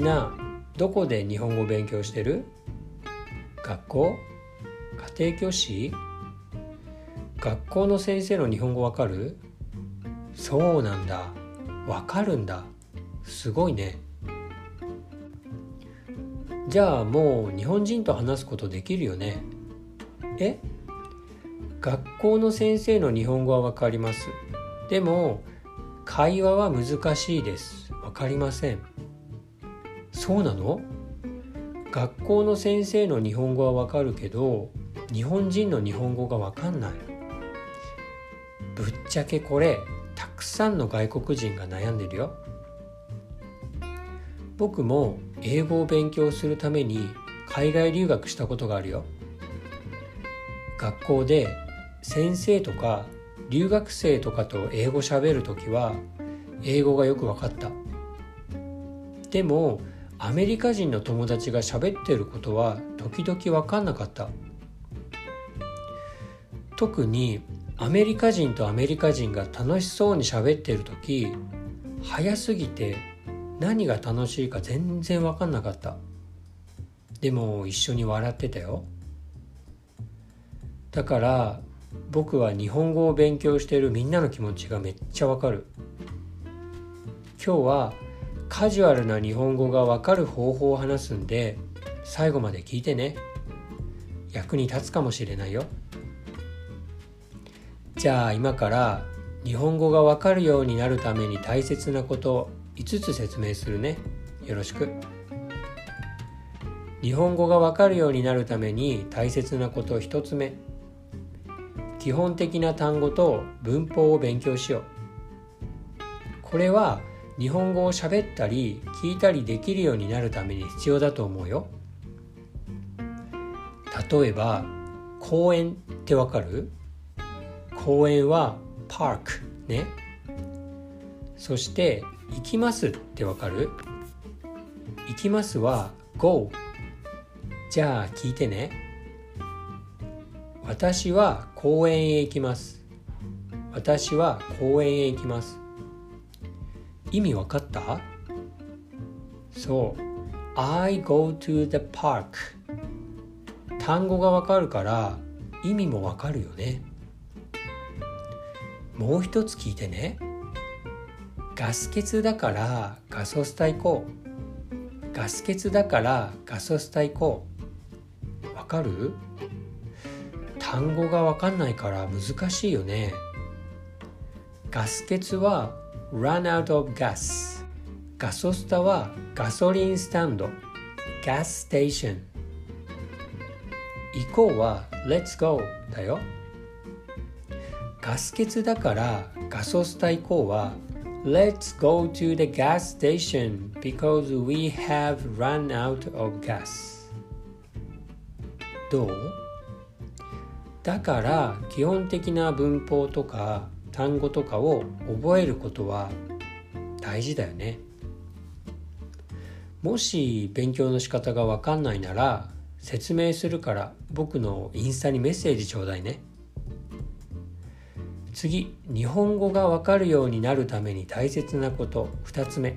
などこで日本語勉強してる？学校？家庭教師？学校の先生の日本語わかる？そうなんだ。わかるんだ。すごいね。じゃあもう日本人と話すことできるよね？え？学校の先生の日本語はわかります。でも会話は難しいです。わかりません。そうなの？学校の先生の日本語はわかるけど日本人の日本語がわかんない。ぶっちゃけこれたくさんの外国人が悩んでるよ。僕も英語を勉強するために海外留学したことがあるよ。学校で先生とか留学生とかと英語喋る時は英語がよく分かった。でもアメリカ人の友達が喋ってることは時々分かんなかった。特にアメリカ人とアメリカ人が楽しそうに喋ってる時早すぎて何が楽しいか全然分かんなかった。でも一緒に笑ってたよ。だから僕は日本語を勉強しているみんなの気持ちがめっちゃわかる。今日はカジュアルな日本語がわかる方法を話すんで最後まで聞いてね。役に立つかもしれないよ。じゃあ今から日本語がわかるようになるために大切なこと5つ説明するね。よろしく。日本語がわかるようになるために大切なこと1つ目。基本的な単語と文法を勉強しよう。これは日本語を喋ったり聞いたりできるようになるために必要だと思うよ。例えば公園ってわかる？公園はパーク。ね。そして行きますってわかる？行きますは go じゃあ聞いてね。私は公園へ行きます。私は公園へ行きます。意味わかった？そう。I go to the park 単語がわかるから意味もわかるよね。もう一つ聞いてね。ガス欠だからガソスタ行こう。ガス欠だからガソスタ行こう。わかる？単語がわかんないから難しいよね。ガス欠は run out of gas ガソスタはガソリンスタンド gas station 行こうは let's go だよガス欠だからガソスタ行こうは Let's go to the gas station because we have run out of gas どうだから基本的な文法とか単語とかを覚えることは大事だよね。もし勉強の仕方がわかんないなら説明するから僕のインスタにメッセージちょうだいね。次日本語がわかるようになるために大切なこと2つ目。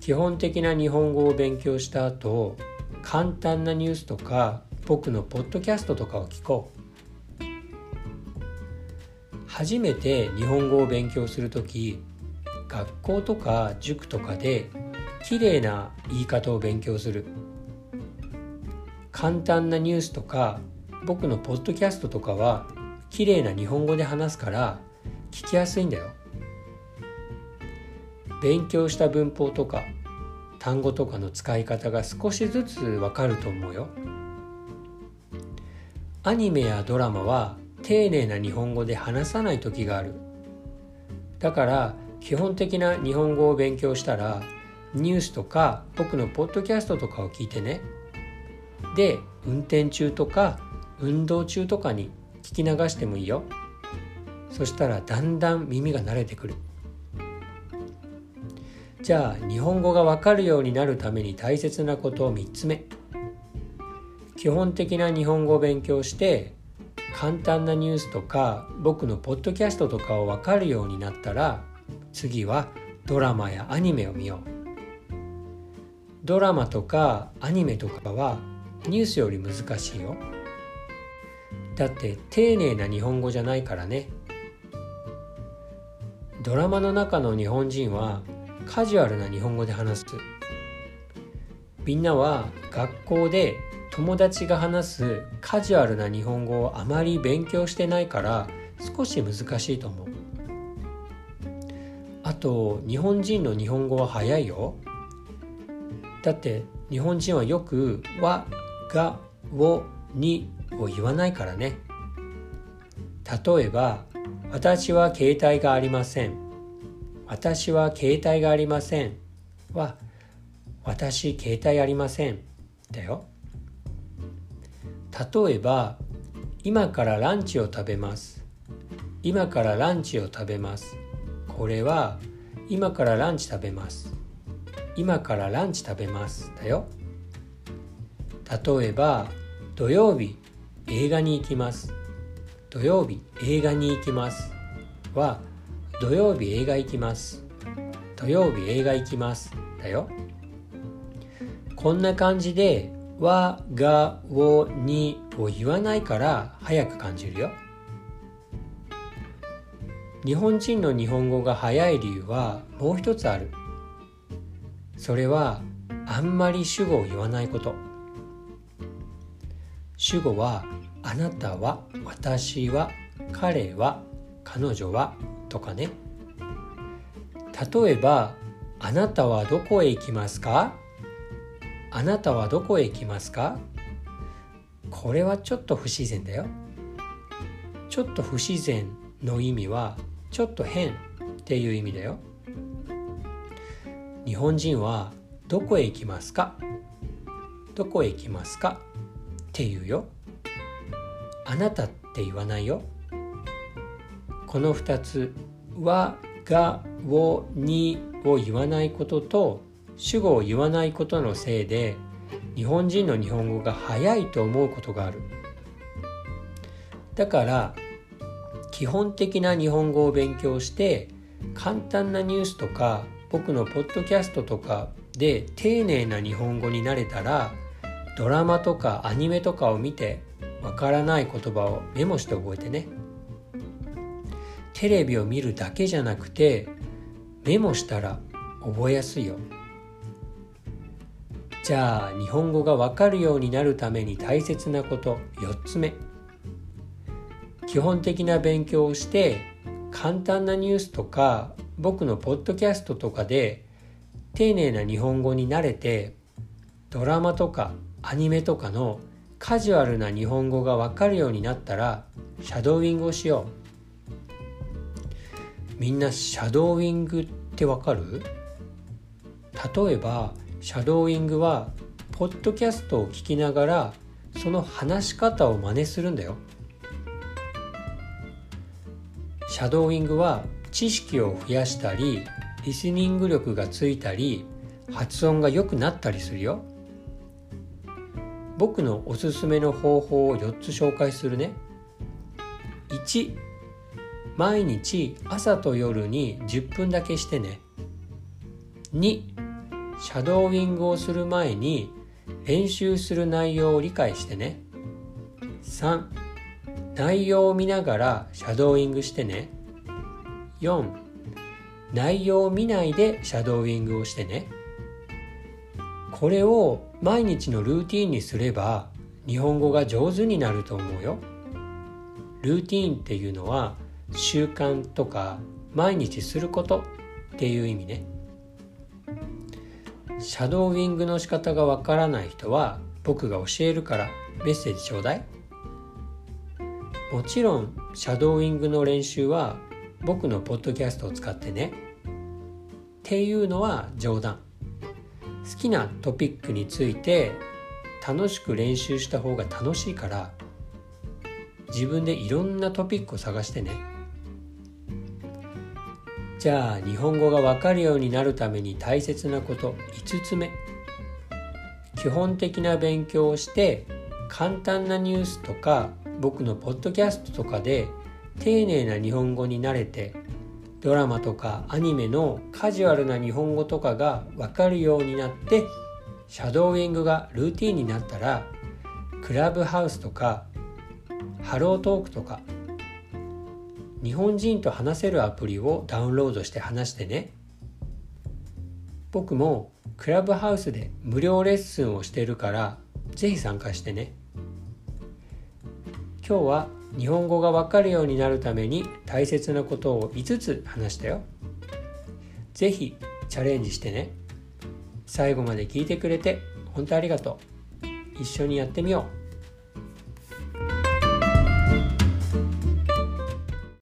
基本的な日本語を勉強した後簡単なニュースとか僕のポッドキャストとかを聞こう。初めて日本語を勉強する時学校とか塾とかで綺麗な言い方を勉強する。簡単なニュースとか僕のポッドキャストとかは綺麗な日本語で話すから聞きやすいんだよ。勉強した文法とか単語とかの使い方が少しずつわかると思うよ。アニメやドラマは丁寧な日本語で話さない時がある。だから基本的な日本語を勉強したらニュースとか僕のポッドキャストとかを聞いてね。で運転中とか運動中とかに聞き流してもいいよ。そしたらだんだん耳が慣れてくる。じゃあ日本語がわかるようになるために大切なことを3つ目。基本的な日本語を勉強して簡単なニュースとか僕のポッドキャストとかを分かるようになったら次はドラマやアニメを見よう。ドラマとかアニメとかはニュースより難しいよ。だって丁寧な日本語じゃないからね。ドラマの中の日本人はカジュアルな日本語で話す。みんなは学校で友達が話すカジュアルな日本語をあまり勉強してないから少し難しいと思う。あと日本人の日本語は早いよ。だって日本人はよく「わ」が「を」「に」を言わないからね。例えば「私は携帯がありません」「私は携帯がありません」は「私携帯ありません」だよ。例えば「今からランチを食べます」「今からランチを食べます」これは「今からランチ食べます」「今からランチ食べます」だよ。例えば「土曜日映画に行きます」「土曜日映画に行きます」は「土曜日映画行きます」「土曜日映画行きます」だよ。こんな感じで「わ」「が」「を」「に」を言わないから早く感じるよ。日本人の日本語が早い理由はもう一つある。それはあんまり主語を言わないこと。主語はあなたは私は彼は彼女はとかね。例えばあなたはどこへ行きますか？あなたはどこへ行きますか？これはちょっと不自然だよ。ちょっと不自然の意味はちょっと変っていう意味だよ。日本人はどこへ行きますか？どこへ行きますか？って言うよ。あなたって言わないよ。この2つはがをにを言わないことと主語を言わないことのせいで日本人の日本語が早いと思うことがある。だから基本的な日本語を勉強して簡単なニュースとか僕のポッドキャストとかで丁寧な日本語になれたらドラマとかアニメとかを見てわからない言葉をメモして覚えてね。テレビを見るだけじゃなくてメモしたら覚えやすいよ。じゃあ日本語がわかるようになるために大切なこと4つ目。基本的な勉強をして簡単なニュースとか僕のポッドキャストとかで丁寧な日本語に慣れてドラマとかアニメとかのカジュアルな日本語がわかるようになったらシャドーイングをしよう。みんなシャドーイングってわかる？例えばシャドーイングはポッドキャストを聞きながらその話し方を真似するんだよ。シャドーイングは知識を増やしたりリスニング力がついたり発音が良くなったりするよ。僕のおすすめの方法を4つ紹介するね。1毎日朝と夜に10分だけしてね。2シャドーイングをする前に練習する内容を理解してね。3内容を見ながらシャドーイングしてね。4内容を見ないでシャドーイングをしてね。これを毎日のルーティンにすれば日本語が上手になると思うよ。ルーティンっていうのは習慣とか毎日することっていう意味ね。シャドーイングの仕方がわからない人は僕が教えるからメッセージちょうだい。もちろんシャドーイングの練習は僕のポッドキャストを使ってね。っていうのは冗談。好きなトピックについて楽しく練習した方が楽しいから自分でいろんなトピックを探してね。じゃあ日本語がわかるようになるために大切なこと5つ目。基本的な勉強をして簡単なニュースとか僕のポッドキャストとかで丁寧な日本語に慣れてドラマとかアニメのカジュアルな日本語とかが分かるようになってシャドーイングがルーティンになったらクラブハウスとかハロートークとか日本人と話せるアプリをダウンロードして話してね。僕もクラブハウスで無料レッスンをしてるからぜひ参加してね。今日は日本語がわかるようになるために大切なことを5つ話したよ。ぜひチャレンジしてね。最後まで聞いてくれて本当ありがとう。一緒にやってみよう。